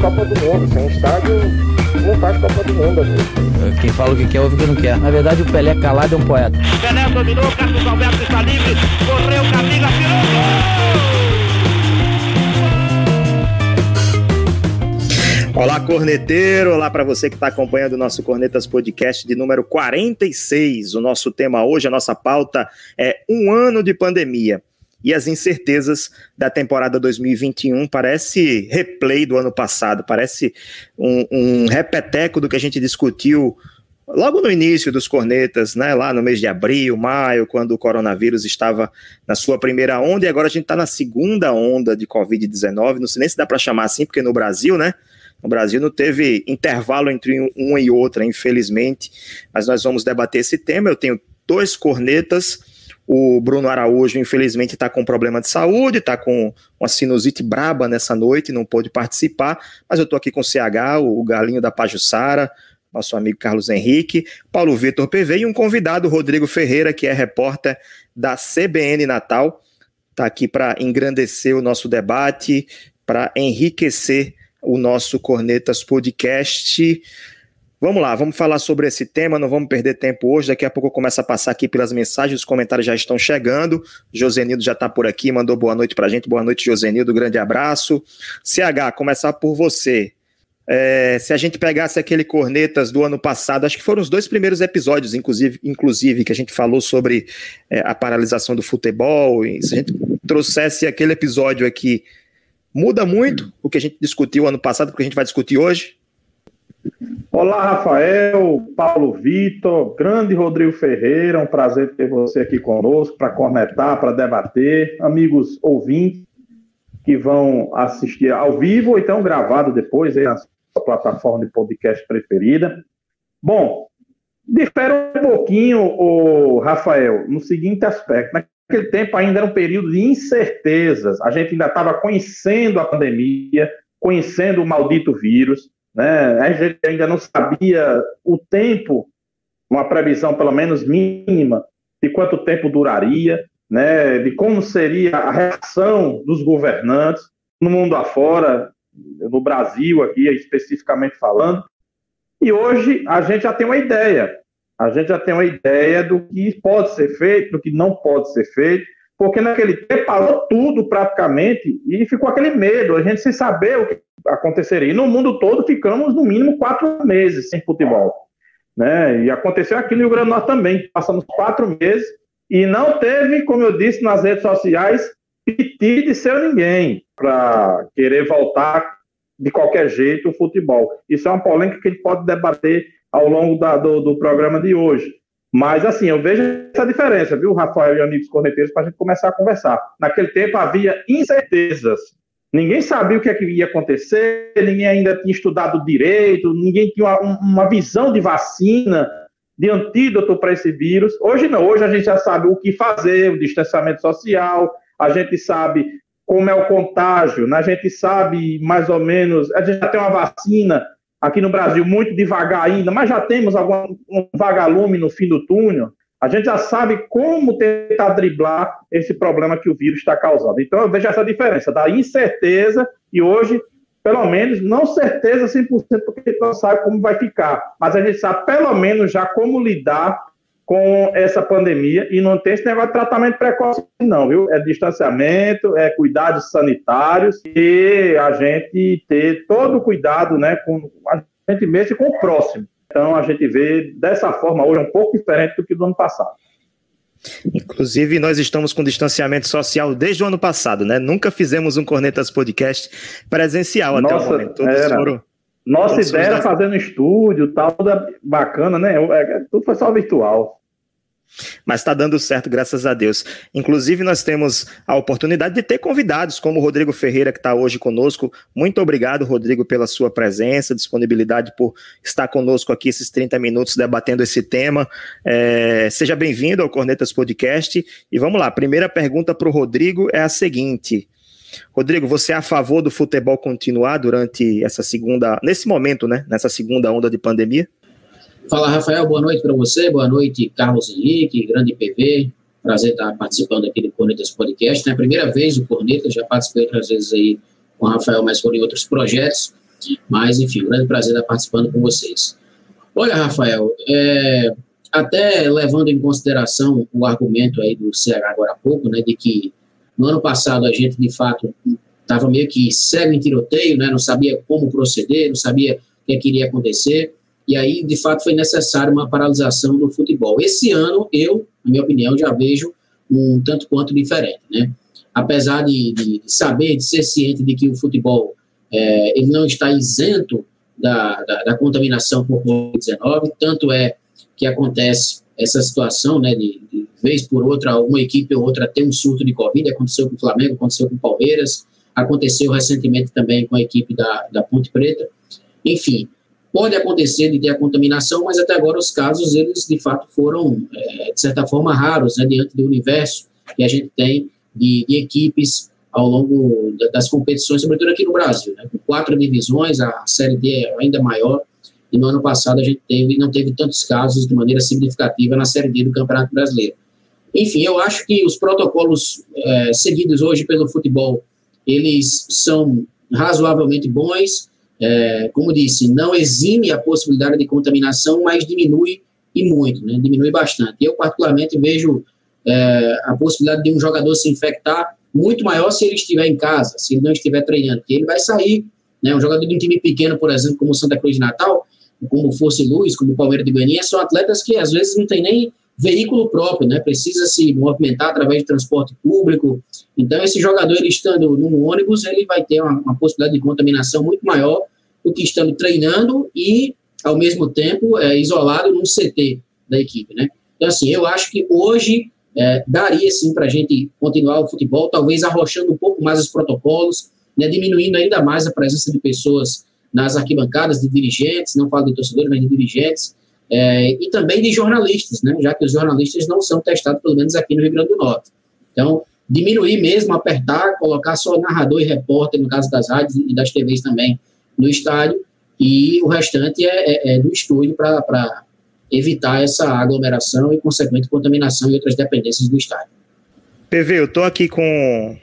Copa do Mundo. Sem estádio, não faz Copa do Mundo, amigo. Quem fala o que quer, ouve o que não quer. Na verdade, o Pelé calado é um poeta. Pelé dominou, Carlos Alberto está livre, correu, Camila, tirou gol! Olá, corneteiro! Olá para você que está acompanhando o nosso Cornetas Podcast de número 46. O nosso tema hoje, a nossa pauta é um ano de pandemia e as incertezas da temporada 2021. Parece replay do ano passado, parece um, um repeteco do que a gente discutiu logo no início dos cornetas, né, lá no mês de abril, maio, quando o coronavírus estava na sua primeira onda, e agora a gente está na segunda onda de Covid-19. Não sei nem se dá para chamar assim, porque no Brasil, né? No Brasil não teve intervalo entre uma e outra, infelizmente, mas nós vamos debater esse tema. Eu tenho dois cornetas o Bruno Araújo, infelizmente, está com problema de saúde, está com uma sinusite braba nessa noite, não pôde participar, mas eu estou aqui com o CH, o galinho da Pajussara, nosso amigo Carlos Henrique, Paulo Vitor PV e um convidado, Rodrigo Ferreira, que é repórter da CBN Natal, está aqui para engrandecer o nosso debate, para enriquecer o nosso Cornetas Podcast. Vamos lá, vamos falar sobre esse tema, não vamos perder tempo hoje. Daqui a pouco eu começo a passar aqui pelas mensagens, os comentários já estão chegando. Josenildo já está por aqui, mandou boa noite para a gente. Boa noite, Josenildo, grande abraço. CH, começar por você. É, se a gente pegasse aquele Cornetas do ano passado, acho que foram os dois primeiros episódios, inclusive, inclusive que a gente falou sobre é, a paralisação do futebol. Se a gente trouxesse aquele episódio aqui, muda muito o que a gente discutiu ano passado, porque a gente vai discutir hoje? Olá, Rafael, Paulo Vitor, grande Rodrigo Ferreira, um prazer ter você aqui conosco para conectar, para debater, amigos ouvintes que vão assistir ao vivo ou então gravado depois aí na sua plataforma de podcast preferida. Bom, difere um pouquinho, o Rafael, no seguinte aspecto. Naquele tempo ainda era um período de incertezas, a gente ainda estava conhecendo a pandemia, conhecendo o maldito vírus, né? A gente ainda não sabia o tempo, uma previsão pelo menos mínima, de quanto tempo duraria, né? de como seria a reação dos governantes no mundo afora, no Brasil aqui especificamente falando. E hoje a gente já tem uma ideia. A gente já tem uma ideia do que pode ser feito, do que não pode ser feito, porque naquele tempo parou tudo praticamente e ficou aquele medo, a gente sem saber o que aconteceria. E no mundo todo ficamos no mínimo quatro meses sem futebol. Né? E aconteceu aqui no Rio Grande do Norte também, passamos quatro meses e não teve, como eu disse nas redes sociais, piti de ser ninguém para querer voltar de qualquer jeito o futebol. Isso é uma polêmica que a gente pode debater ao longo da, do, do programa de hoje. Mas, assim, eu vejo essa diferença, viu, Rafael e amigos corneteiros, para a gente começar a conversar. Naquele tempo havia incertezas. Ninguém sabia o que, é que ia acontecer, ninguém ainda tinha estudado direito, ninguém tinha uma, uma visão de vacina, de antídoto para esse vírus. Hoje não, hoje a gente já sabe o que fazer, o distanciamento social, a gente sabe como é o contágio, né? a gente sabe mais ou menos, a gente já tem uma vacina aqui no Brasil muito devagar ainda, mas já temos algum um vagalume no fim do túnel. A gente já sabe como tentar driblar esse problema que o vírus está causando. Então, eu vejo essa diferença da incerteza e hoje, pelo menos, não certeza 100%, porque a gente não sabe como vai ficar, mas a gente sabe pelo menos já como lidar com essa pandemia e não tem esse negócio de tratamento precoce, não, viu? É distanciamento, é cuidados sanitários e a gente ter todo o cuidado, né, com a gente mesmo e com o próximo. Então a gente vê dessa forma hoje um pouco diferente do que do ano passado. Inclusive, nós estamos com distanciamento social desde o ano passado, né? Nunca fizemos um Cornetas Podcast presencial Nossa, até o momento. Todos era. foram. Nossa ideia era fazer no estúdio, tal, bacana, né? É, Tudo foi só virtual. Mas está dando certo, graças a Deus. Inclusive, nós temos a oportunidade de ter convidados, como o Rodrigo Ferreira, que está hoje conosco. Muito obrigado, Rodrigo, pela sua presença, disponibilidade por estar conosco aqui esses 30 minutos debatendo esse tema. É, seja bem-vindo ao Cornetas Podcast. E vamos lá, a primeira pergunta para o Rodrigo é a seguinte. Rodrigo, você é a favor do futebol continuar durante essa segunda, nesse momento, né? Nessa segunda onda de pandemia? Fala, Rafael, boa noite para você, boa noite, Carlos Henrique, grande PV, prazer estar participando aqui do Cornetas Podcast, é a primeira vez o Cornetas, já participei outras vezes aí com o Rafael, mas foram em outros projetos. Mas, enfim, um grande prazer estar participando com vocês. Olha, Rafael, é, até levando em consideração o argumento aí do CH agora há pouco, né, de que no ano passado a gente, de fato, estava meio que cego em tiroteio, né, não sabia como proceder, não sabia o que, é que iria acontecer, e aí, de fato, foi necessária uma paralisação do futebol. Esse ano, eu, na minha opinião, já vejo um tanto quanto diferente, né? Apesar de, de, saber, de ser ciente de que o futebol é, ele não está isento da, da, da contaminação por Covid-19, tanto é que acontece essa situação, né, de, de, vez por outra, uma equipe ou outra tem um surto de Covid, aconteceu com o Flamengo, aconteceu com o Palmeiras, aconteceu recentemente também com a equipe da, da Ponte Preta, enfim, pode acontecer de ter a contaminação, mas até agora os casos, eles de fato foram, é, de certa forma, raros, né, diante do universo que a gente tem de, de equipes ao longo das competições, sobretudo aqui no Brasil, né, com quatro divisões, a Série D é ainda maior, e no ano passado a gente teve, não teve tantos casos de maneira significativa na Série D do Campeonato Brasileiro. Enfim, eu acho que os protocolos é, seguidos hoje pelo futebol, eles são razoavelmente bons, é, como disse, não exime a possibilidade de contaminação, mas diminui e muito, né? diminui bastante. Eu, particularmente, vejo é, a possibilidade de um jogador se infectar muito maior se ele estiver em casa, se ele não estiver treinando, porque ele vai sair, né? um jogador de um time pequeno, por exemplo, como Santa Cruz de Natal, como Força e Luz, como o Palmeiras de Goiânia, são atletas que às vezes não tem nem veículo próprio, né? Precisa se movimentar através de transporte público. Então, esse jogador, ele estando no ônibus, ele vai ter uma, uma possibilidade de contaminação muito maior do que estando treinando e, ao mesmo tempo, é, isolado num CT da equipe, né? Então, assim, eu acho que hoje é, daria, sim, para a gente continuar o futebol, talvez arrochando um pouco mais os protocolos, né? Diminuindo ainda mais a presença de pessoas nas arquibancadas de dirigentes, não falo de torcedores, mas de dirigentes, é, e também de jornalistas, né, já que os jornalistas não são testados, pelo menos aqui no Rio Grande do Norte. Então, diminuir mesmo, apertar, colocar só narrador e repórter, no caso das rádios e das TVs também, no estádio, e o restante é, é, é do estúdio para evitar essa aglomeração e consequente contaminação e outras dependências do estádio. PV, eu estou aqui com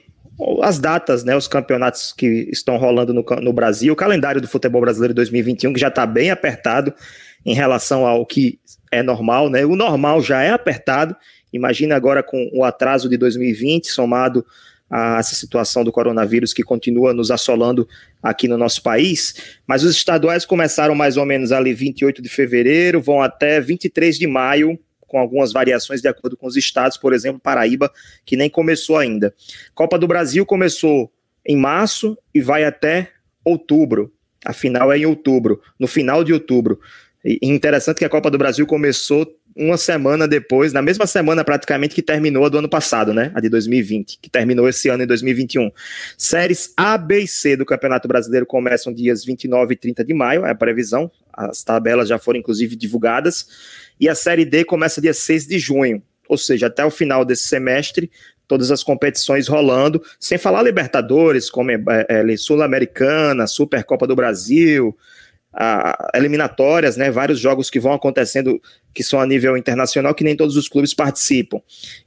as datas, né, os campeonatos que estão rolando no, no Brasil, o calendário do futebol brasileiro 2021, que já está bem apertado em relação ao que é normal, né? O normal já é apertado, imagina agora com o atraso de 2020, somado a essa situação do coronavírus que continua nos assolando aqui no nosso país. Mas os estaduais começaram mais ou menos ali 28 de fevereiro, vão até 23 de maio, com algumas variações de acordo com os estados, por exemplo, Paraíba, que nem começou ainda. Copa do Brasil começou em março e vai até outubro. A final é em outubro, no final de outubro. E interessante que a Copa do Brasil começou uma semana depois, na mesma semana praticamente que terminou a do ano passado, né? A de 2020, que terminou esse ano em 2021. Séries A, B e C do Campeonato Brasileiro começam dias 29 e 30 de maio, é a previsão. As tabelas já foram inclusive divulgadas e a Série D começa dia 6 de junho, ou seja, até o final desse semestre, todas as competições rolando, sem falar Libertadores, como é, é, Sul-Americana, Supercopa do Brasil, a, eliminatórias, né, vários jogos que vão acontecendo que são a nível internacional, que nem todos os clubes participam.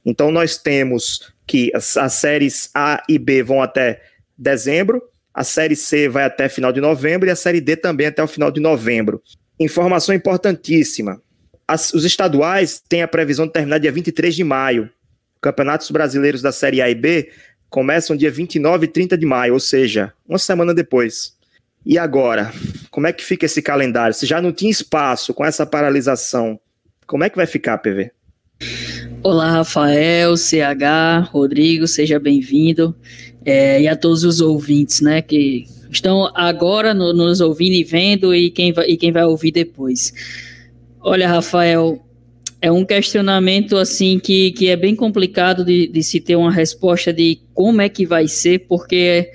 Então nós temos que as, as séries A e B vão até dezembro, a série C vai até final de novembro e a série D também até o final de novembro. Informação importantíssima: as, os estaduais têm a previsão de terminar dia 23 de maio. Campeonatos brasileiros da Série A e B começam dia 29 e 30 de maio, ou seja, uma semana depois. E agora, como é que fica esse calendário? Se já não tinha espaço com essa paralisação, como é que vai ficar, PV? Olá, Rafael, CH, Rodrigo, seja bem-vindo. É, e a todos os ouvintes, né, que estão agora no, nos ouvindo e vendo e quem, vai, e quem vai ouvir depois. Olha, Rafael, é um questionamento assim que, que é bem complicado de, de se ter uma resposta de como é que vai ser, porque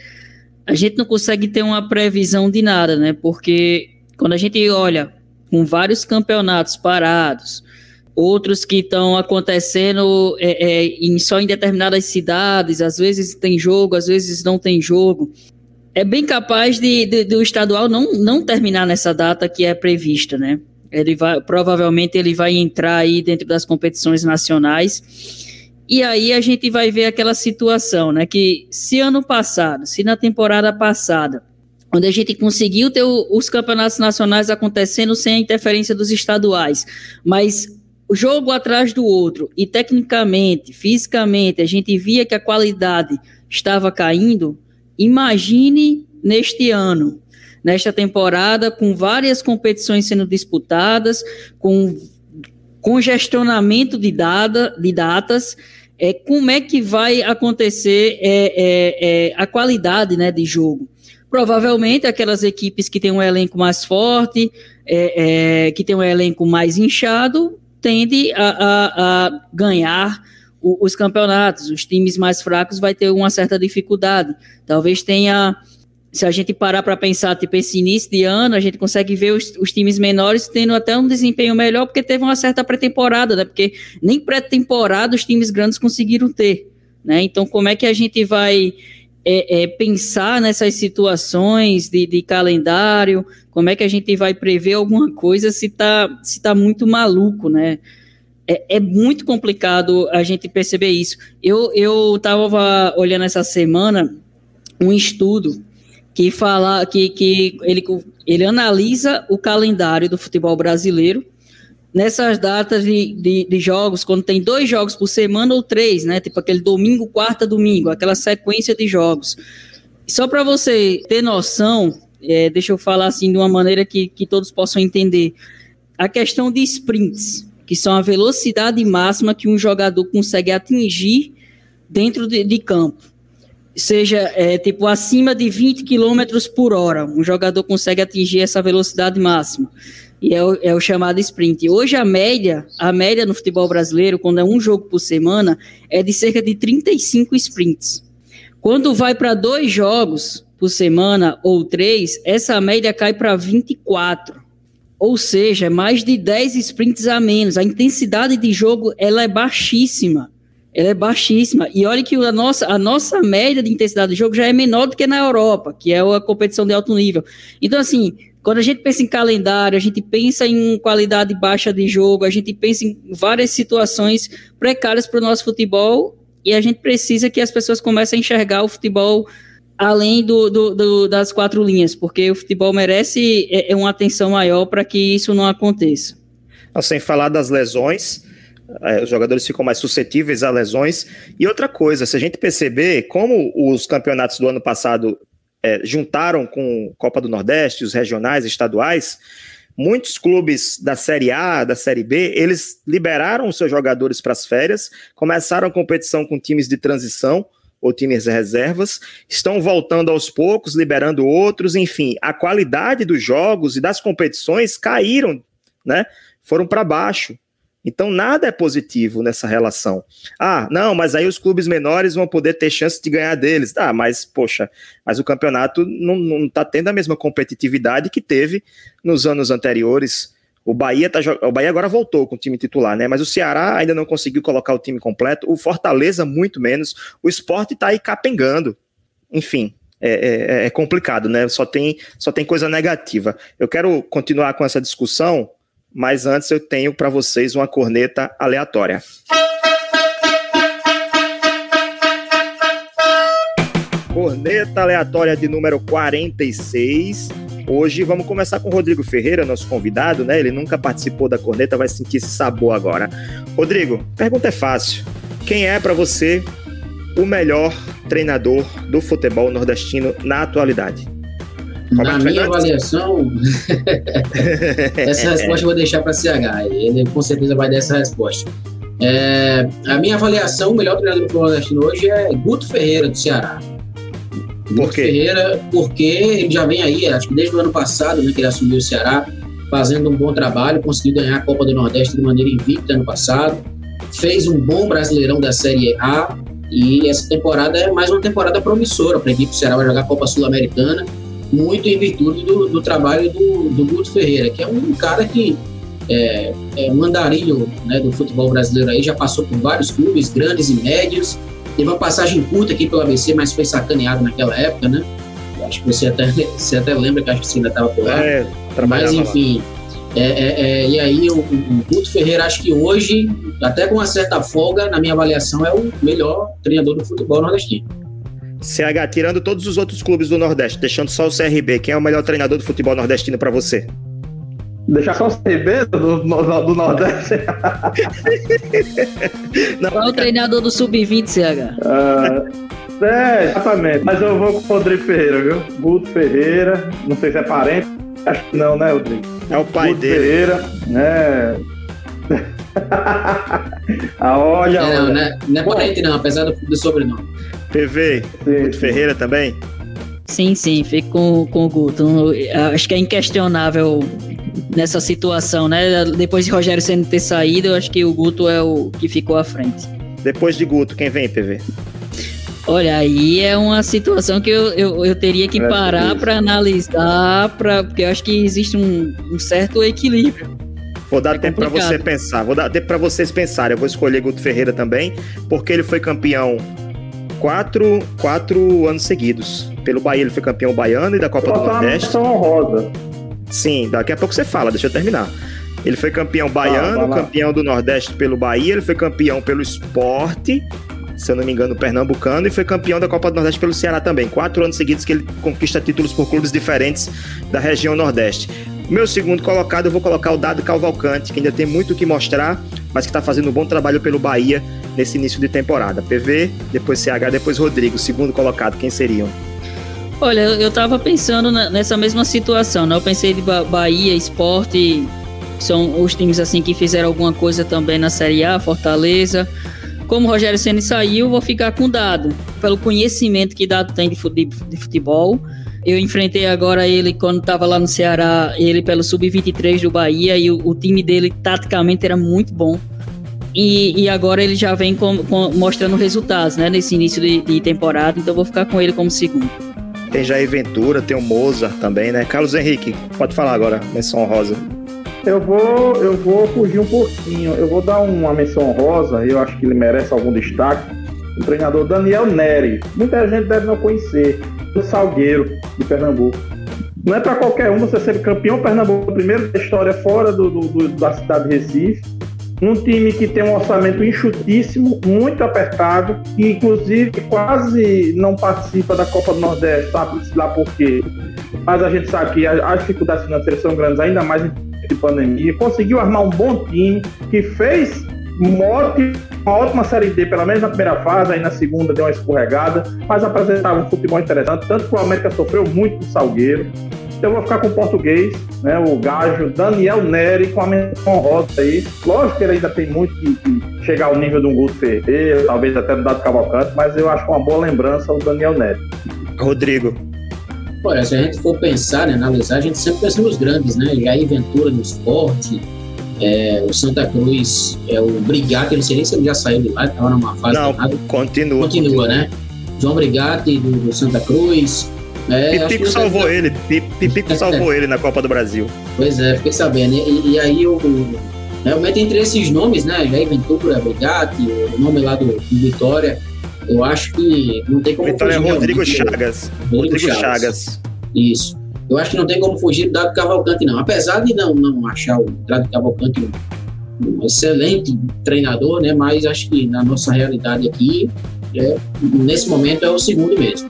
a gente não consegue ter uma previsão de nada, né? Porque quando a gente olha com vários campeonatos parados, outros que estão acontecendo é, é, em, só em determinadas cidades, às vezes tem jogo, às vezes não tem jogo. É bem capaz de, de, do estadual não, não terminar nessa data que é prevista, né? Ele vai, provavelmente ele vai entrar aí dentro das competições nacionais E aí a gente vai ver aquela situação, né? Que se ano passado, se na temporada passada, onde a gente conseguiu ter os campeonatos nacionais acontecendo sem a interferência dos estaduais, mas jogo atrás do outro, e tecnicamente, fisicamente, a gente via que a qualidade estava caindo, imagine neste ano, nesta temporada, com várias competições sendo disputadas, com congestionamento de, data, de datas, é, como é que vai acontecer é, é, é, a qualidade né, de jogo? Provavelmente aquelas equipes que têm um elenco mais forte, é, é, que tem um elenco mais inchado, tende a, a, a ganhar o, os campeonatos. Os times mais fracos vai ter uma certa dificuldade. Talvez tenha se a gente parar para pensar, tipo, esse início de ano, a gente consegue ver os, os, times menores tendo até um desempenho melhor, porque teve uma certa pré-temporada, né? Porque nem pré-temporada os times grandes conseguiram ter, né? Então, como é que a gente vai é, é, pensar nessas situações de, de, calendário? Como é que a gente vai prever alguma coisa se tá, se tá muito maluco, né? É, é muito complicado a gente perceber isso. Eu, eu tava olhando essa semana um estudo que fala que, que ele, ele analisa o calendário do futebol brasileiro nessas datas de, de, de, jogos, quando tem dois jogos por semana ou três, né? Tipo aquele domingo, quarta, domingo, aquela sequência de jogos. Só para você ter noção, é, deixa eu falar assim de uma maneira que, que todos possam entender. A questão de sprints, que são a velocidade máxima que um jogador consegue atingir dentro de, de campo seja é, tipo acima de 20 km por hora. Um jogador consegue atingir essa velocidade máxima. E é o, é o, chamado sprint. Hoje a média, a média no futebol brasileiro, quando é um jogo por semana, é de cerca de 35 sprints. Quando vai para dois jogos por semana ou três, essa média cai para 24. Ou seja, mais de 10 sprints a menos. A intensidade de jogo ela é baixíssima ela é baixíssima. E olha que a nossa, a nossa média de intensidade de jogo já é menor do que na Europa, que é a competição de alto nível. Então, assim, quando a gente pensa em calendário, a gente pensa em qualidade baixa de jogo, a gente pensa em várias situações precárias para o nosso futebol e a gente precisa que as pessoas comecem a enxergar o futebol além do, do, do das quatro linhas, porque o futebol merece é, é uma atenção maior para que isso não aconteça. Sem falar das lesões, é, os jogadores ficam mais suscetíveis a lesões. E outra coisa, se a gente perceber como os campeonatos do ano passado é, juntaram com Copa do Nordeste, os regionais, estaduais, muitos clubes da Série A, da Série B, eles liberaram seus jogadores para as férias, começaram a competição com times de transição ou times reservas, estão voltando aos poucos, liberando outros, enfim, a qualidade dos jogos e das competições caíram, né? Foram para baixo. Então, nada é positivo nessa relação. Ah, não, mas aí os clubes menores vão poder ter chance de ganhar deles. Ah, mas, poxa, mas o campeonato não está tendo a mesma competitividade que teve nos anos anteriores. O Bahia, tá, o Bahia agora voltou com o time titular, né? Mas o Ceará ainda não conseguiu colocar o time completo. O Fortaleza, muito menos. O esporte está aí capengando. Enfim, é, é, é complicado, né? Só tem, só tem coisa negativa. Eu quero continuar com essa discussão mas antes eu tenho para vocês uma corneta aleatória. Corneta aleatória de número 46. Hoje vamos começar com o Rodrigo Ferreira, nosso convidado, né? Ele nunca participou da corneta, vai sentir esse sabor agora. Rodrigo, pergunta é fácil. Quem é para você o melhor treinador do futebol nordestino na atualidade? Na minha avaliação, essa resposta eu vou deixar para CH. Ele com certeza vai dar essa resposta. É, a minha avaliação, o melhor treinador do nordestino hoje é Guto Ferreira, do Ceará. Por quê? Ferreira, porque ele já vem aí, acho que desde o ano passado, né, que ele assumiu o Ceará, fazendo um bom trabalho, conseguiu ganhar a Copa do Nordeste de maneira invicta ano passado, fez um bom Brasileirão da Série A, e essa temporada é mais uma temporada promissora para a equipe do Ceará, vai jogar a Copa Sul-Americana, muito em virtude do, do trabalho do, do Guto Ferreira, que é um cara que é, é um andarilho né, do futebol brasileiro aí, já passou por vários clubes, grandes e médios, teve uma passagem curta aqui pelo ABC, mas foi sacaneado naquela época, né? Acho que você até, você até lembra que acho que você ainda estava por lá. É, mas enfim, É, é, é, e aí o, o Guto Ferreira, acho que hoje, até com uma certa folga, na minha avaliação, é o melhor treinador do futebol nordestino. CH, tirando todos os outros clubes do Nordeste, deixando só o CRB, quem é o melhor treinador do futebol nordestino para você? Deixar só o CRB do, do, do Nordeste? Qual é o treinador do Sub-20, CH? Uh, é, exatamente. Mas eu vou com o Rodrigo Ferreira, viu? Guto Ferreira, não sei se é parente, acho que não, né, Rodrigo? É o pai Guto dele. Ferreira, né? ah, olha, É, não, olha. né? não é parente não, apesar do, do sobrenome. PV, Sim, Guto sim. Ferreira também? Sim, sim, fico com, com o Guto. Acho que é inquestionável nessa situação, né? Depois de Rogério Senna ter saído, eu acho que o Guto é o que ficou à frente. Depois de Guto, quem vem, PV? Olha, aí é uma situação que eu, eu, eu teria que É, parar para analisar, pra, porque eu acho que existe um, um certo equilíbrio. Vou dar É tempo para você pensar. Vou dar tempo para vocês pensarem. Eu vou escolher Guto Ferreira também, porque ele foi campeão quatro, quatro anos seguidos. Pelo Bahia, ele foi campeão baiano e da Copa do uma Nordeste. menção honrosa. Sim, daqui a pouco você fala, deixa eu terminar. Ele foi campeão baiano, vai lá. campeão do Nordeste pelo Bahia, ele foi campeão pelo esporte, se eu não me engano, pernambucano, e foi campeão da Copa do Nordeste pelo Ceará também. Quatro anos seguidos que ele conquista títulos por clubes diferentes da região Nordeste. Meu segundo colocado, eu vou colocar o Dado Cavalcante, que ainda tem muito o que mostrar, mas que está fazendo um bom trabalho pelo Bahia nesse início de temporada. PV, depois CH, depois Rodrigo. Segundo colocado, quem seriam? Olha, eu eu tava pensando nessa mesma situação, né? Eu pensei de Ba- Bahia, Esporte, são os times assim que fizeram alguma coisa também na Série A, Fortaleza. Como o Rogério Ceni saiu, vou ficar com o Dado, pelo conhecimento que Dado tem de fu- de de futebol. Eu enfrentei agora ele quando estava lá no Ceará, ele pelo sub-23 do Bahia e o, o time dele taticamente era muito bom. E, e agora ele já vem com- com- mostrando resultados, né? Nesse início de, de temporada, então vou ficar com ele como segundo. Tem Jair Ventura, tem o Mozart também, né? Carlos Henrique, pode falar agora, menção rosa. Eu vou, eu vou fugir um pouquinho. Eu vou dar uma menção honrosa, eu acho que ele merece algum destaque. O treinador Daniel Neri. Muita gente deve não conhecer. Do Salgueiro, de Pernambuco. Não é para qualquer um você ser campeão Pernambuco, primeiro da história fora do, do- da cidade de Recife. Num time que tem um orçamento enxutíssimo, muito apertado, e inclusive quase não participa da Copa do Nordeste, sabe lá por quê? Mas a gente sabe que as dificuldades financeiras são grandes, ainda mais em de pandemia, conseguiu armar um bom time que fez uma ótima, uma ótima Série D, pelo menos na primeira fase, aí na segunda deu uma escorregada, mas apresentava um futebol interessante, tanto que o América sofreu muito do Salgueiro. Então eu vou ficar com o português, né, o gajo Daniel Neri, com a menção honrosa aí. Lógico que ele ainda tem muito que, que chegar ao nível de um Guto Ferreira, talvez até do Dado Cavalcante, mas eu acho uma boa lembrança o Daniel Neri. Rodrigo. Olha, se a gente for pensar, né, analisar, a gente sempre pensa nos grandes, né? Jair Ventura no esporte, é, o Santa Cruz, é o Brigatti, eu não sei nem se ele já saiu de lá, estava numa fase Não, danada. continua. Continua, né? João Brigatti do, do Santa Cruz. É, Pipico salvou ele. Pi- Pipico salvou ele na Copa do Brasil. Pois é, fiquei sabendo. E, e aí o. Realmente entre esses nomes, né? Jair Ventura, Brigatti, o nome lá do, do Vitória, eu acho que não tem como Vitória é fugir Rodrigo. Chagas. Rodrigo Rodrigo Chagas. Chagas. Isso. Eu acho que não tem como fugir do Dado Cavalcante, não. Apesar de não, não achar o Dado Cavalcante um, um excelente treinador, né? Mas acho que na nossa realidade aqui, é, nesse momento, é o segundo mesmo.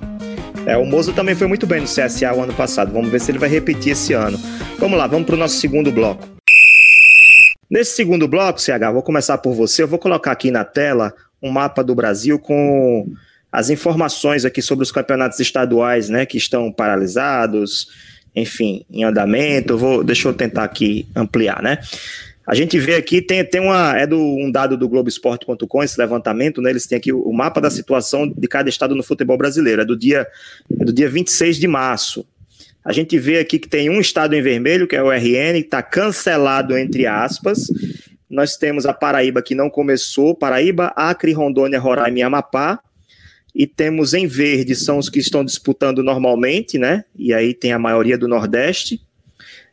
É, o Mozo também foi muito bem no CSA o ano passado. Vamos ver se ele vai repetir esse ano. Vamos lá, vamos para o nosso segundo bloco. Nesse segundo bloco, CH, vou começar por você. Eu vou colocar aqui na tela um mapa do Brasil com as informações aqui sobre os campeonatos estaduais, né, que estão paralisados, enfim, em andamento. Vou, deixa eu tentar aqui ampliar, né? A gente vê aqui, tem, tem uma, é do, um dado do Globoesporte.com, esse levantamento, né? Eles têm aqui o, mapa da situação de cada estado no futebol brasileiro, é do dia, é do dia 26 de março. A gente vê aqui que tem um estado em vermelho, que é o RN, está cancelado, entre aspas. Nós temos a Paraíba que não começou, Paraíba, Acre, Rondônia, Roraima e Amapá. E temos em verde, são os que estão disputando normalmente, né? E aí tem a maioria do Nordeste.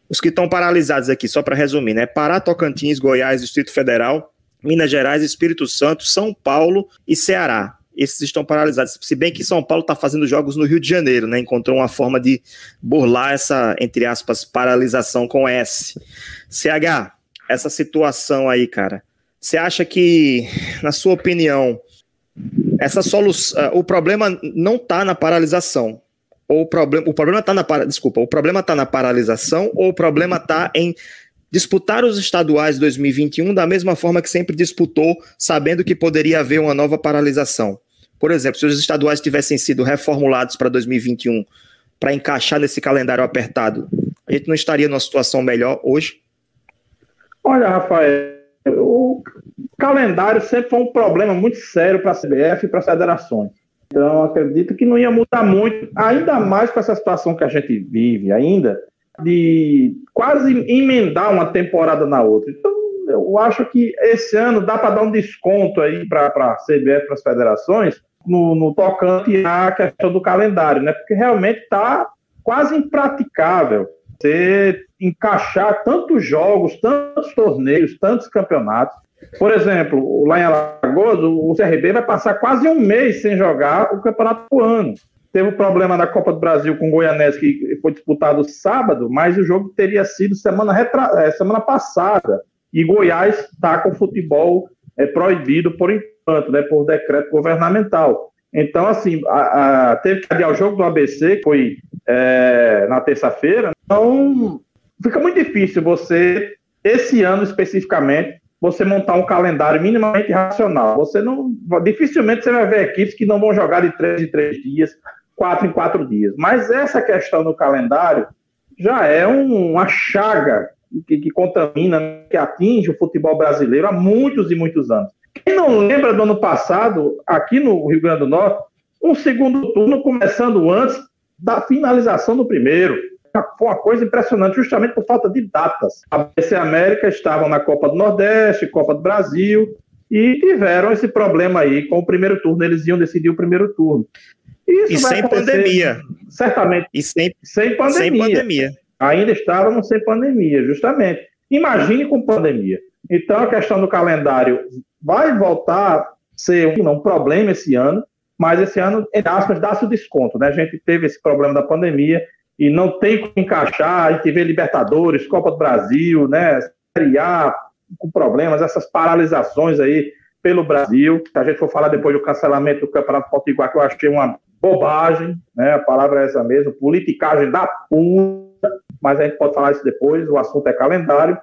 Os que estão paralisados aqui, só para resumir, né? Pará, Tocantins, Goiás, Distrito Federal, Minas Gerais, Espírito Santo, São Paulo e Ceará. esses estão paralisados. Se bem que São Paulo está fazendo jogos no Rio de Janeiro, né? Encontrou uma forma de burlar essa, entre aspas, paralisação com S. CH, essa situação aí, cara. Você acha que, na sua opinião, essa solução, uh, o problema não está na paralisação? Ou o problema, o problema está na desculpa, o problema está na paralisação ou o problema está em disputar os estaduais 2021 da mesma forma que sempre disputou, sabendo que poderia haver uma nova paralisação. Por exemplo, se os estaduais tivessem sido reformulados para 2021 para encaixar nesse calendário apertado, a gente não estaria numa situação melhor hoje? Olha, Rafael, o calendário sempre foi um problema muito sério para a CBF e para as federações. Então, acredito que não ia mudar muito, ainda mais com essa situação que a gente vive ainda, de quase emendar uma temporada na outra. Então, eu acho que esse ano dá para dar um desconto aí para a CBF, para as federações, no, no, tocante à questão do calendário, né? Porque realmente está quase impraticável você encaixar tantos jogos, tantos torneios, tantos campeonatos. Por exemplo, lá em Alagoas, o CRB vai passar quase um mês sem jogar o campeonato do ano. Teve um problema na Copa do Brasil com o Goianese, que foi disputado sábado, mas o jogo teria sido semana, retra... É, semana passada. E Goiás está com futebol é, proibido por enquanto, né, por decreto governamental. Então, assim, a, a, teve que adiar o jogo do ABC, que foi é, na terça-feira. Então, fica muito difícil você, esse ano especificamente, você montar um calendário minimamente racional. Você não, dificilmente você vai ver equipes que não vão jogar de três em três dias, quatro em quatro dias. Mas essa questão do calendário já é um, uma chaga que, que, contamina, que atinge o futebol brasileiro há muitos e muitos anos. Quem não lembra do ano passado, aqui no Rio Grande do Norte, um segundo turno começando antes da finalização do primeiro. Foi uma coisa impressionante, justamente por falta de datas. A BC América estavam na Copa do Nordeste, Copa do Brasil, e tiveram esse problema aí com o primeiro turno. Eles iam decidir o primeiro turno. Isso e sem pandemia. Certamente. E sem, sem pandemia. Sem pandemia. Ainda estávamos sem pandemia, justamente. Imagine com pandemia. Então, a questão do calendário vai voltar a ser um, um problema esse ano, mas esse ano, entre aspas, dá-se o desconto. Né? A gente teve esse problema da pandemia e não tem como encaixar. A gente vê Libertadores, Copa do Brasil, né? Série A, com problemas, essas paralisações aí pelo Brasil. A gente for falar depois do cancelamento do Campeonato Potiguar, que eu achei uma bobagem, né? A palavra é essa mesmo, politicagem da puta, mas a gente pode falar isso depois, o assunto é calendário.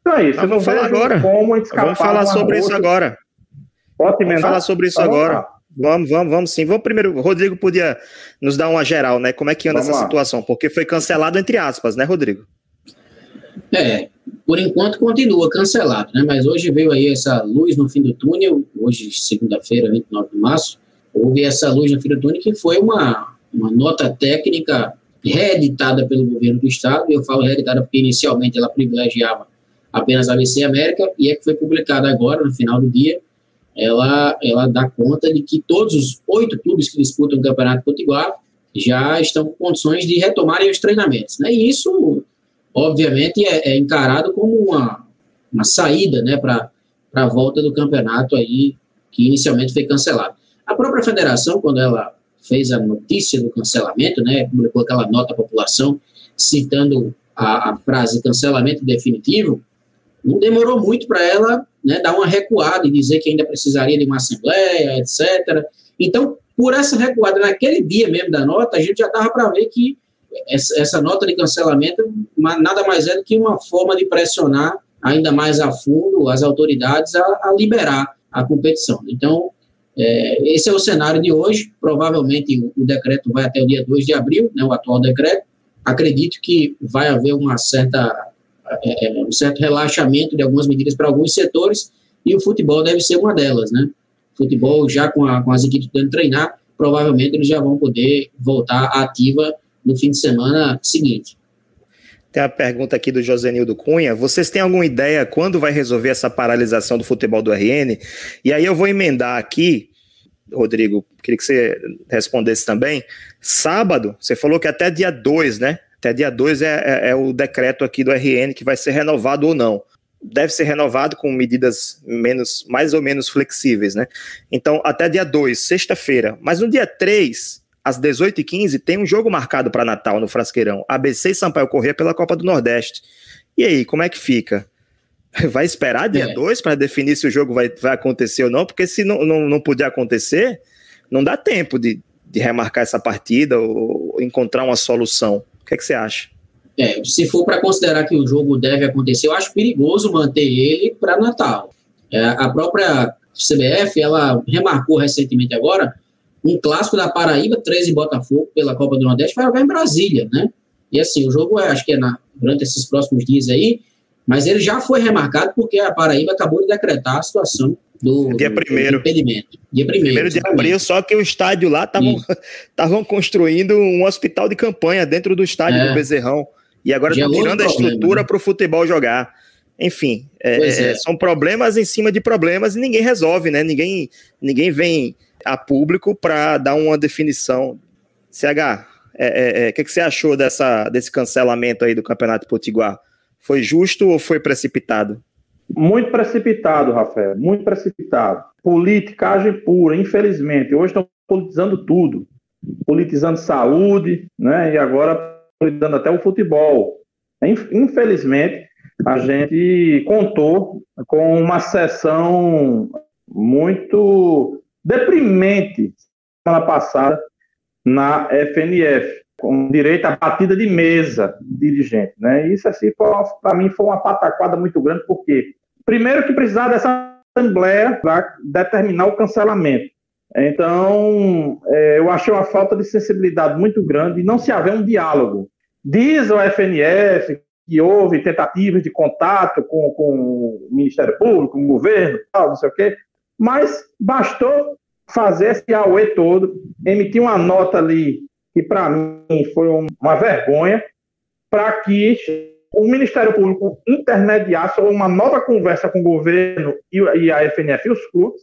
Então é isso, vamos falar agora. como escapar Vamos falar sobre isso agora. Pode vamos falar sobre isso vamos agora. Vamos, vamos, vamos sim. Vamos primeiro, o Rodrigo podia nos dar uma geral, né? Como é que anda vamos essa lá. situação? Porque foi cancelado entre aspas, né, Rodrigo? É, por enquanto continua cancelado, né? Mas hoje veio aí essa luz no fim do túnel, hoje, segunda-feira, 29 de março, houve essa luz no fim do túnel que foi uma, uma nota técnica reeditada pelo governo do estado, eu falo reeditada porque inicialmente ela privilegiava apenas a ABC América, e é que foi publicada agora, no final do dia, ela, ela dá conta de que todos os oito clubes que disputam o Campeonato Potiguar já estão com condições de retomarem os treinamentos. Né? E isso, obviamente, é, é encarado como uma, uma saída né, para a volta do campeonato aí, que inicialmente foi cancelado. A própria federação, quando ela fez a notícia do cancelamento, né, publicou aquela nota à população citando a, a frase cancelamento definitivo, não demorou muito para ela né, dar uma recuada e dizer que ainda precisaria de uma assembleia, etc. Então, por essa recuada, naquele dia mesmo da nota, a gente já estava para ver que essa, essa, nota de cancelamento nada mais é do que uma forma de pressionar ainda mais a fundo as autoridades a, a liberar a competição. Então, é, esse é o cenário de hoje. Provavelmente o, decreto vai até o dia 2 de abril, né, o atual decreto. Acredito que vai haver uma certa é, é, um certo relaxamento de algumas medidas para alguns setores, e o futebol deve ser uma delas, né? Futebol, já com, a, com as equipes podendo treinar, provavelmente eles já vão poder voltar ativa no fim de semana seguinte. Tem a pergunta aqui do Josenildo Cunha. Vocês têm alguma ideia quando vai resolver essa paralisação do futebol do RN? E aí eu vou emendar aqui, Rodrigo, queria que você respondesse também. Sábado, você falou que até dia 2, né? Até dia 2 é, é, é, o decreto aqui do RN que vai ser renovado ou não. deve ser renovado com medidas menos, mais ou menos flexíveis, né? Então, até dia 2, sexta-feira. Mas no dia 3, às 18h15, tem um jogo marcado para Natal no Frasqueirão. ABC e Sampaio Corrêa pela Copa do Nordeste. E aí, como é que fica? Vai esperar dia 2 é. para definir se o jogo vai, vai acontecer ou não? Porque se não, não, não puder acontecer, não dá tempo de, de remarcar essa partida ou encontrar uma solução. O que, é que você acha? É, se for para considerar que o jogo deve acontecer, eu acho perigoso manter ele para Natal. É, a própria CBF, ela remarcou recentemente agora um clássico da Paraíba, 13 Botafogo, pela Copa do Nordeste, vai jogar em Brasília, né? E assim, o jogo é, acho que é na, durante esses próximos dias aí, mas ele já foi remarcado porque a Paraíba acabou de decretar a situação do, dia primeiro. Do impedimento. Dia primeiro, primeiro de abril, só que o estádio lá estavam construindo um hospital de campanha dentro do estádio é. do Bezerrão. E agora estão tirando a estrutura né? para o futebol jogar. Enfim, é, é, é. são problemas em cima de problemas e ninguém resolve, né? Ninguém, ninguém vem a público para dar uma definição. CH, o é, é, é, que, que você achou dessa, desse cancelamento aí do Campeonato Potiguar? Foi justo ou foi precipitado? Muito precipitado, Rafael, muito precipitado. Politicagem pura, infelizmente. Hoje estão politizando tudo. Politizando saúde, né? E agora politizando até o futebol. Infelizmente, a gente contou com uma sessão muito deprimente semana passada na FNF, com direito à batida de mesa dirigente. Né? Isso, assim, para mim, foi uma pataquada muito grande, porque, primeiro, que precisava dessa Assembleia para determinar o cancelamento. Então, é, eu achei uma falta de sensibilidade muito grande e não se haver um diálogo. Diz o FNF que houve tentativas de contato com, com o Ministério Público, com o governo, tal, não sei o quê, mas bastou fazer esse AUE todo, emitir uma nota ali que para mim foi uma vergonha, para que o Ministério Público intermediasse uma nova conversa com o governo e a FNF e os clubes,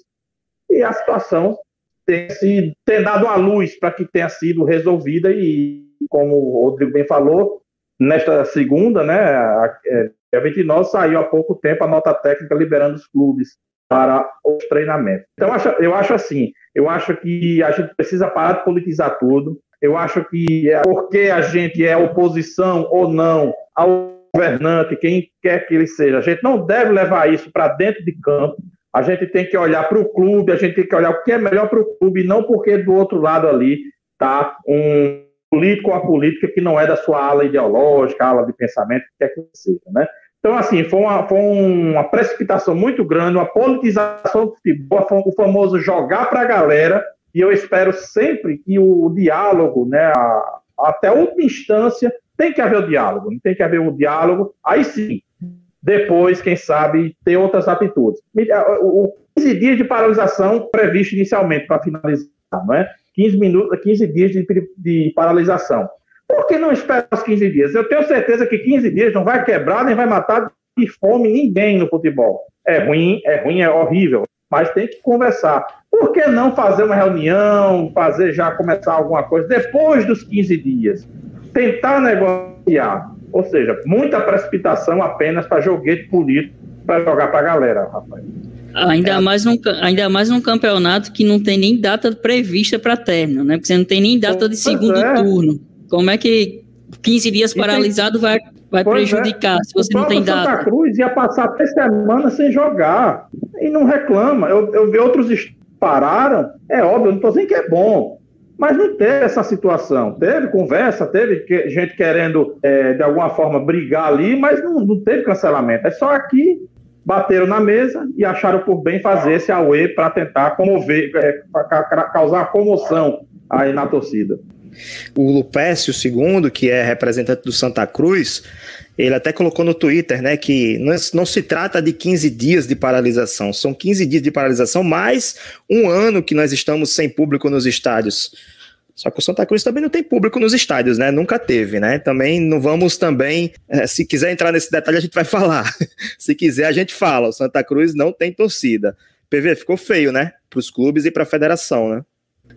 e a situação tem, sido, tem dado uma luz para que tenha sido resolvida e, como o Rodrigo bem falou, nesta segunda, né, a, é, a 29, saiu há pouco tempo a nota técnica liberando os clubes para os treinamentos. Então, eu acho assim, eu acho que a gente precisa parar de politizar tudo, eu acho que é porque a gente é oposição ou não ao governante, quem quer que ele seja, a gente não deve levar isso para dentro de campo. A gente tem que olhar para o clube, a gente tem que olhar o que é melhor para o clube, não porque do outro lado ali está um político ou a política que não é da sua ala ideológica, ala de pensamento, que quer que seja, né? Então, assim, foi uma, foi uma precipitação muito grande, uma politização do futebol, o famoso jogar para a galera, e eu espero sempre que o diálogo, né, a, até a última instância, tem que haver o diálogo, não tem que haver um diálogo, aí sim, depois, quem sabe, ter outras atitudes. O 15 dias de paralisação previsto inicialmente para finalizar, não é? 15, minutos, 15 dias de, de paralisação. Por que não espera os 15 dias? Eu tenho certeza que 15 dias não vai quebrar nem vai matar de fome ninguém no futebol. É ruim, é ruim, é horrível, mas tem que conversar. Por que não fazer uma reunião, fazer já começar alguma coisa depois dos 15 dias? Tentar negociar. Ou seja, muita precipitação apenas para joguete político para jogar para a galera, Rafael. Ainda, é. mais num, ainda mais num campeonato que não tem nem data prevista para término, né? Porque você não tem nem data de segundo é. turno. Como é que 15 dias paralisado vai, vai é. prejudicar é. se você não tem data? Santa Cruz ia passar três semanas sem jogar e não reclama. Eu, eu vi outros pararam, é óbvio, não estou dizendo que é bom, mas não teve essa situação. Teve conversa, teve gente querendo, é, de alguma forma, brigar ali, mas não, não teve cancelamento. É só aqui bateram na mesa e acharam por bem fazer esse AUE para tentar comover, é, causar comoção aí na torcida. O Lupécio II, que é representante do Santa Cruz, ele até colocou no Twitter, né, que não, não, se trata de 15 dias de paralisação, são 15 dias de paralisação mais um ano que nós estamos sem público nos estádios. Só que o Santa Cruz também não tem público nos estádios, né? Nunca teve, né? Também não vamos também, é, se quiser entrar nesse detalhe a gente vai falar. se quiser a gente fala. O Santa Cruz não tem torcida. PV ficou feio, né? Para os clubes e para a federação, né?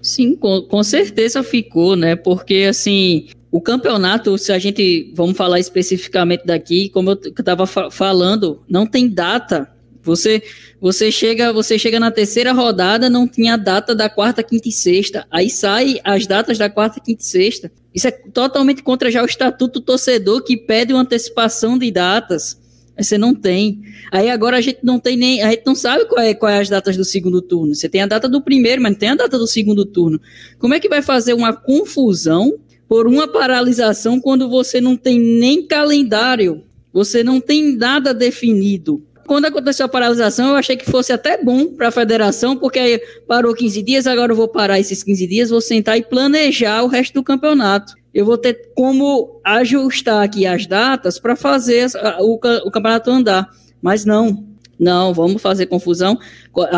Sim, com, com certeza ficou, né? Porque assim, o campeonato, se a gente vamos falar especificamente daqui, como eu estava fa falando, não tem data. Você você chega você chega na terceira rodada, não tinha data da quarta, quinta e sexta. Aí sai as datas da quarta, quinta e sexta. Isso é totalmente contra já o estatuto do torcedor que pede uma antecipação de datas. Você não tem. Aí agora a gente não tem nem. A gente não sabe qual é, qual é as datas do segundo turno. Você tem a data do primeiro, mas não tem a data do segundo turno. Como é que vai fazer uma confusão por uma paralisação quando você não tem nem calendário? Você não tem nada definido. Quando aconteceu a paralisação, eu achei que fosse até bom para a federação, porque aí parou 15 dias, agora eu vou parar esses 15 dias, vou sentar e planejar o resto do campeonato eu vou ter como ajustar aqui as datas para fazer o, o, campeonato andar. Mas não, não, vamos fazer confusão.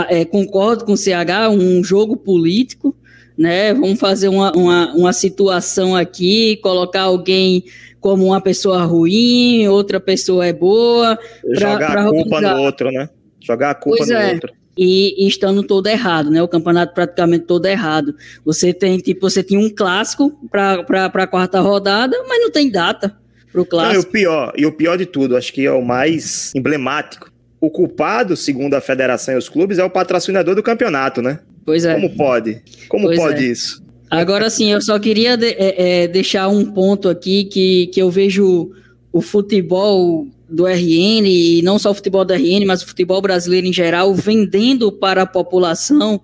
É, concordo com o CH, um jogo político, né? Vamos fazer uma, uma, uma situação aqui, colocar alguém como uma pessoa ruim, outra pessoa é boa. Pra, Jogar pra a culpa no outro, né? Jogar a culpa pois no é. outro e, e, estando todo errado, né? O campeonato praticamente todo errado. Você tem, tipo, você tinha um clássico para a quarta rodada, mas não tem data para o clássico. Não, e o pior, e o pior de tudo, acho que é o mais emblemático. O culpado, segundo a federação e os clubes, é o patrocinador do campeonato, né? Pois é. Como pode? Como pois pode é. isso? Agora sim, eu só queria de, é, é, deixar um ponto aqui que, que eu vejo o futebol do RN, e não só o futebol do RN, mas o futebol brasileiro em geral, vendendo para a população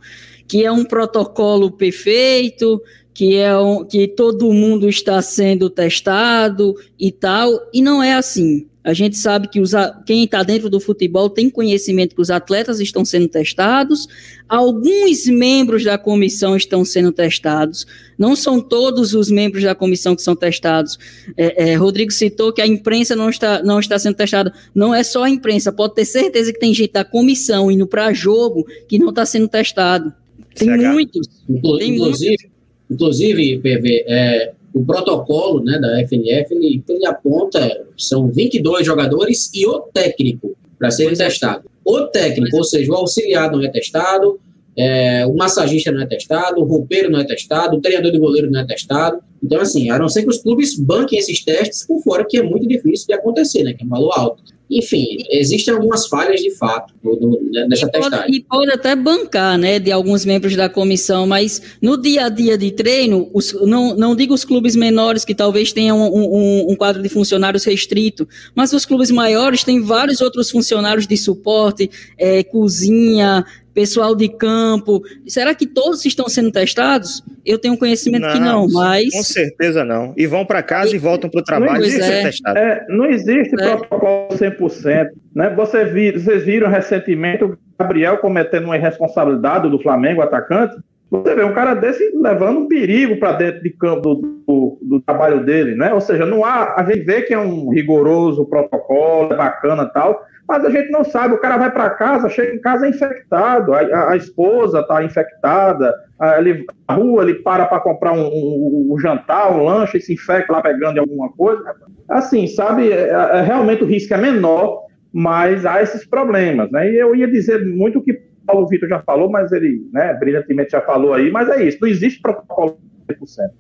que é um protocolo perfeito, que é um, que todo mundo está sendo testado e tal, e não é assim. A gente sabe que os, quem está dentro do futebol tem conhecimento que os atletas estão sendo testados, alguns membros da comissão estão sendo testados, não são todos os membros da comissão que são testados. É, é, Rodrigo citou que a imprensa não está, não está sendo testada. Não é só a imprensa, pode ter certeza que tem gente da comissão indo para jogo que não está sendo testado. Tem CH. muitos. Inclusive, tem muitos. Inclusive PV, é, o protocolo né, da FNF, ele, ele aponta, são 22 jogadores e o técnico para serem é. testados. O técnico, ou seja, o auxiliar não é testado, é, o massagista não é testado, o roupeiro não é testado, o treinador de goleiro não é testado. Então, assim, a não ser que os clubes banquem esses testes por fora, que é muito difícil de acontecer, né? Que é um valor alto. Enfim, existem algumas falhas de fato no, nessa e testagem. Pode, e pode até bancar, né, de alguns membros da comissão, mas no dia a dia de treino, os, não, não digo os clubes menores que talvez tenham um, um, um, quadro de funcionários restrito, mas os clubes maiores têm vários outros funcionários de suporte, é, cozinha, pessoal de campo. Será que todos estão sendo testados? Eu tenho conhecimento não, que não, mas. Com certeza não. E vão para casa e, e voltam para o trabalho sem é. ser testados. É, não existe é. protocolo 100%. Né? Você vir, vocês viram recentemente o Gabriel cometendo uma irresponsabilidade do Flamengo, atacante. Você vê um cara desse levando um perigo para dentro de campo do, do, do, trabalho dele, né? Ou seja, não há. A gente vê que é um rigoroso protocolo, é bacana tal, mas a gente não sabe, o cara vai para casa, chega em casa infectado, a, a, a esposa está infectada, a, ele, a rua ele para para comprar um, um, um, jantar, um lanche, e se infecta lá pegando alguma coisa. Assim, sabe, é, é, realmente o risco é menor, mas há esses problemas, né? E eu ia dizer muito o que Paulo Vitor já falou, mas ele, né, brilhantemente já falou aí, mas é isso, não existe protocolo 100%.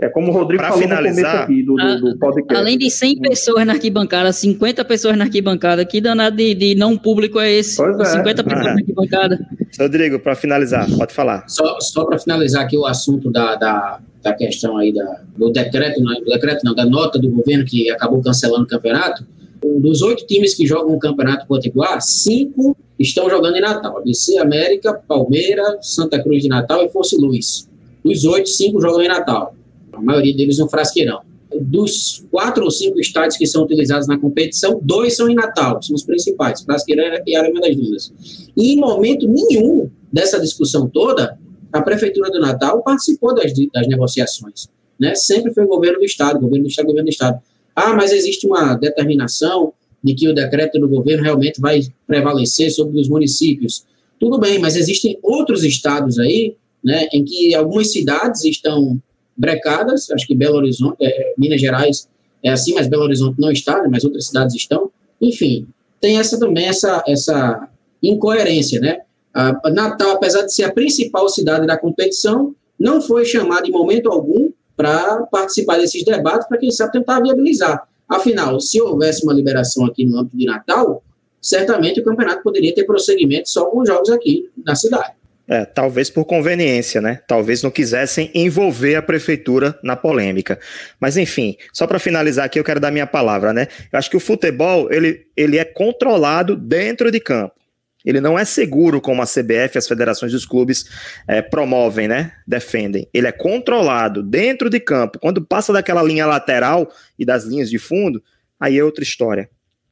É como o Rodrigo pra falou finalizar, no começo aqui do, do, do, podcast. Além de 100 pessoas na arquibancada, 50 pessoas na arquibancada, que danado de, de não público é esse? Pois é. 50 pessoas na arquibancada. Rodrigo, para finalizar, pode falar. Só, só para finalizar aqui o assunto da, da, da questão aí da, do decreto, não, do decreto não, da nota do governo que acabou cancelando o campeonato, dos oito times que jogam o Campeonato Potiguar, cinco estão jogando em Natal. ABC, América, Palmeiras, Santa Cruz de Natal e Fosse Luz. Dos oito, cinco jogam em Natal a maioria deles no Frasqueirão. Dos quatro ou cinco estádios que são utilizados na competição, dois são em Natal, são os principais, Frasqueirão e Arena das Dunas. E em momento nenhum dessa discussão toda, a Prefeitura do Natal participou das, das negociações. Né? Sempre foi o governo do Estado, governo do Estado, governo do Estado. Ah, mas existe uma determinação de que o decreto do governo realmente vai prevalecer sobre os municípios. Tudo bem, mas existem outros estados aí, né, em que algumas cidades estão brecadas, acho que Belo Horizonte, é, Minas Gerais é assim, mas Belo Horizonte não está, né, mas outras cidades estão. Enfim, tem essa também, essa, essa incoerência, né? A Natal, apesar de ser a principal cidade da competição, não foi chamado em momento algum para participar desses debates, para quem sabe tentar viabilizar. Afinal, se houvesse uma liberação aqui no âmbito de Natal, certamente o campeonato poderia ter prosseguimento só com os jogos aqui na cidade. É, talvez por conveniência, né? Talvez não quisessem envolver a prefeitura na polêmica. Mas enfim, só para finalizar aqui, eu quero dar minha palavra, né? Eu acho que o futebol ele, ele é controlado dentro de campo. Ele não é seguro como a CBF, as federações dos clubes é, promovem, né? Defendem. Ele é controlado dentro de campo. Quando passa daquela linha lateral e das linhas de fundo, aí é outra história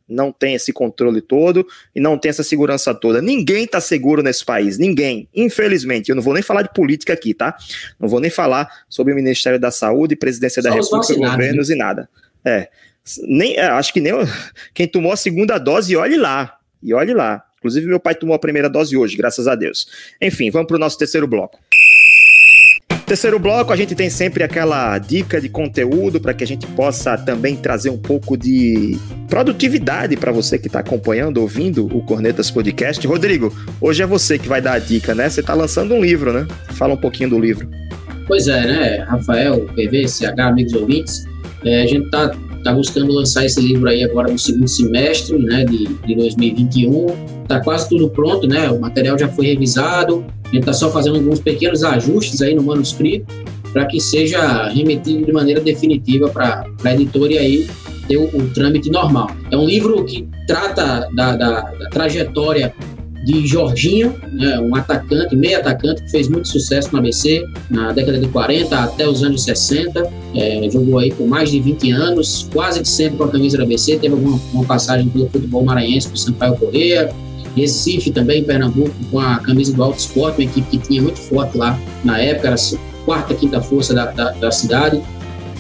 não tem esse controle todo e não tem essa segurança toda. Ninguém está seguro nesse país, ninguém. Infelizmente, eu não vou nem falar de política aqui, tá? Não vou nem falar sobre o Ministério da Saúde, Presidência Só da República, governos né? e nada. É, nem, é, acho que nem quem tomou a segunda dose, olhe lá, e olhe lá. Inclusive, meu pai tomou a primeira dose hoje, graças a Deus. Enfim, vamos para o nosso terceiro bloco. Terceiro bloco, a gente tem sempre aquela dica de conteúdo para que a gente possa também trazer um pouco de produtividade para você que está acompanhando, ouvindo o Cornetas Podcast. Rodrigo, hoje é você que vai dar a dica, né? Você está lançando um livro, né? Fala um pouquinho do livro. Pois é, né? Rafael, PV, CH, amigos ouvintes, é, a gente está tá buscando lançar esse livro aí agora no segundo semestre né, de, de 2021. Está quase tudo pronto, né? O material já foi revisado, a gente está só fazendo alguns pequenos ajustes aí no manuscrito para que seja remetido de maneira definitiva para a editora e aí ter o, o, trâmite normal. É um livro que trata da, da, da trajetória de Jorginho, né, um atacante, meio atacante, que fez muito sucesso no ABC na década de 40 até os anos 60. É, jogou aí por mais de 20 anos, quase que sempre com a camisa do ABC. Teve alguma uma passagem pelo futebol maranhense, por Sampaio Correia, Recife também, Pernambuco, com a camisa do Alto Esporte, uma equipe que tinha muito forte lá na época, era a quarta, quinta força da, da, da cidade.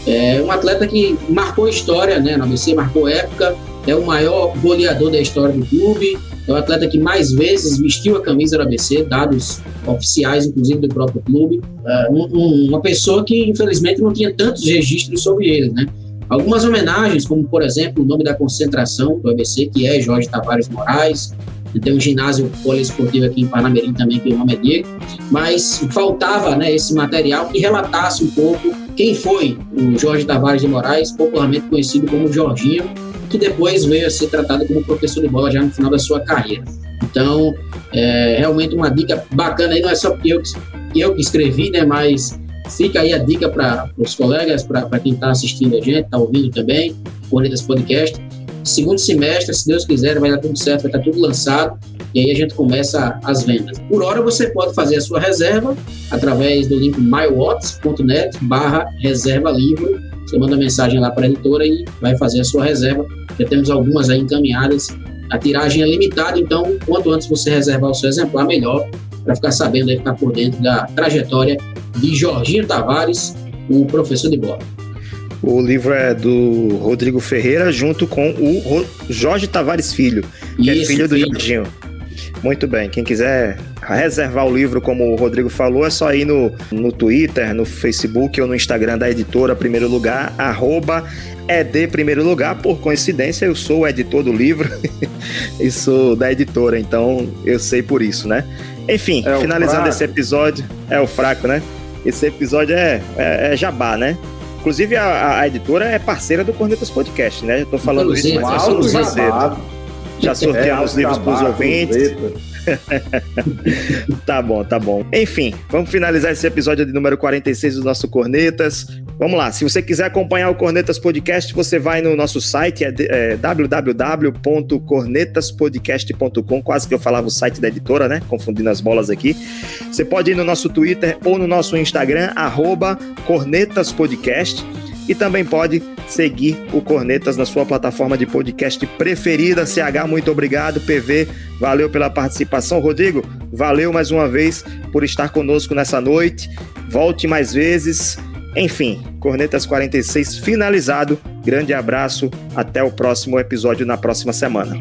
É um atleta que marcou história né, no ABC, marcou época, é o maior goleador da história do clube, é o atleta que mais vezes vestiu a camisa do ABC, dados oficiais, inclusive do próprio clube. É um, um, uma pessoa que, infelizmente, não tinha tantos registros sobre ele, né? Algumas homenagens, como, por exemplo, o nome da concentração do ABC, que é Jorge Tavares Moraes, tem um ginásio poliesportivo aqui em Panamirim também, que o nome é dele, mas faltava né, esse material que relatasse um pouco quem foi o Jorge Tavares de Moraes, popularmente conhecido como Jorginho, que depois veio a ser tratado como professor de bola já no final da sua carreira. Então, é realmente uma dica bacana aí, não é só eu, eu que escrevi, né, mas fica aí a dica para os colegas, para quem está assistindo a gente, está ouvindo também, Cornetas Podcast, Segundo semestre, se Deus quiser, vai dar tudo certo, vai estar tudo lançado e aí a gente começa as vendas. Por hora, você pode fazer a sua reserva através do link mywatts.net barra reserva. Você manda mensagem lá para a editora e vai fazer a sua reserva. Já temos algumas aí encaminhadas. A tiragem é limitada, então quanto antes você reservar o seu exemplar, melhor, para ficar sabendo aí, ficar por dentro da trajetória de Jorginho Tavares, o professor de bola. O livro é do Rodrigo Ferreira, junto com o Jorge Tavares Filho, que é Isso, é filho do filho. Jorginho. Muito bem, quem quiser reservar o livro, como o Rodrigo falou, é só ir no, no Twitter, no Facebook ou no Instagram da editora Primeiro Lugar, arroba ED Primeiro Lugar. Por coincidência, eu sou o editor do livro e sou da editora, então eu sei por isso, né? Enfim, é finalizando esse episódio, é o fraco, né? Esse episódio é, é, é jabá, né? Inclusive, a, a, editora é parceira do Cornetas Podcast, né? Tô falando isso, mas somos parceiros. Já sorteamos é, livros para os ouvintes. tá bom, tá bom. Enfim, vamos finalizar esse episódio de número 46 do nosso Cornetas. Vamos lá, se você quiser acompanhar o Cornetas Podcast, você vai no nosso site, é, é www.cornetaspodcast.com, quase que eu falava o site da editora, né? Confundindo as bolas aqui. Você pode ir no nosso Twitter ou no nosso Instagram, arroba Cornetaspodcast. E também pode seguir o Cornetas na sua plataforma de podcast preferida. CH, muito obrigado. PV, valeu pela participação. Rodrigo, valeu mais uma vez por estar conosco nessa noite. Volte mais vezes. Enfim, Cornetas 46 finalizado. Grande abraço. Até o próximo episódio na próxima semana.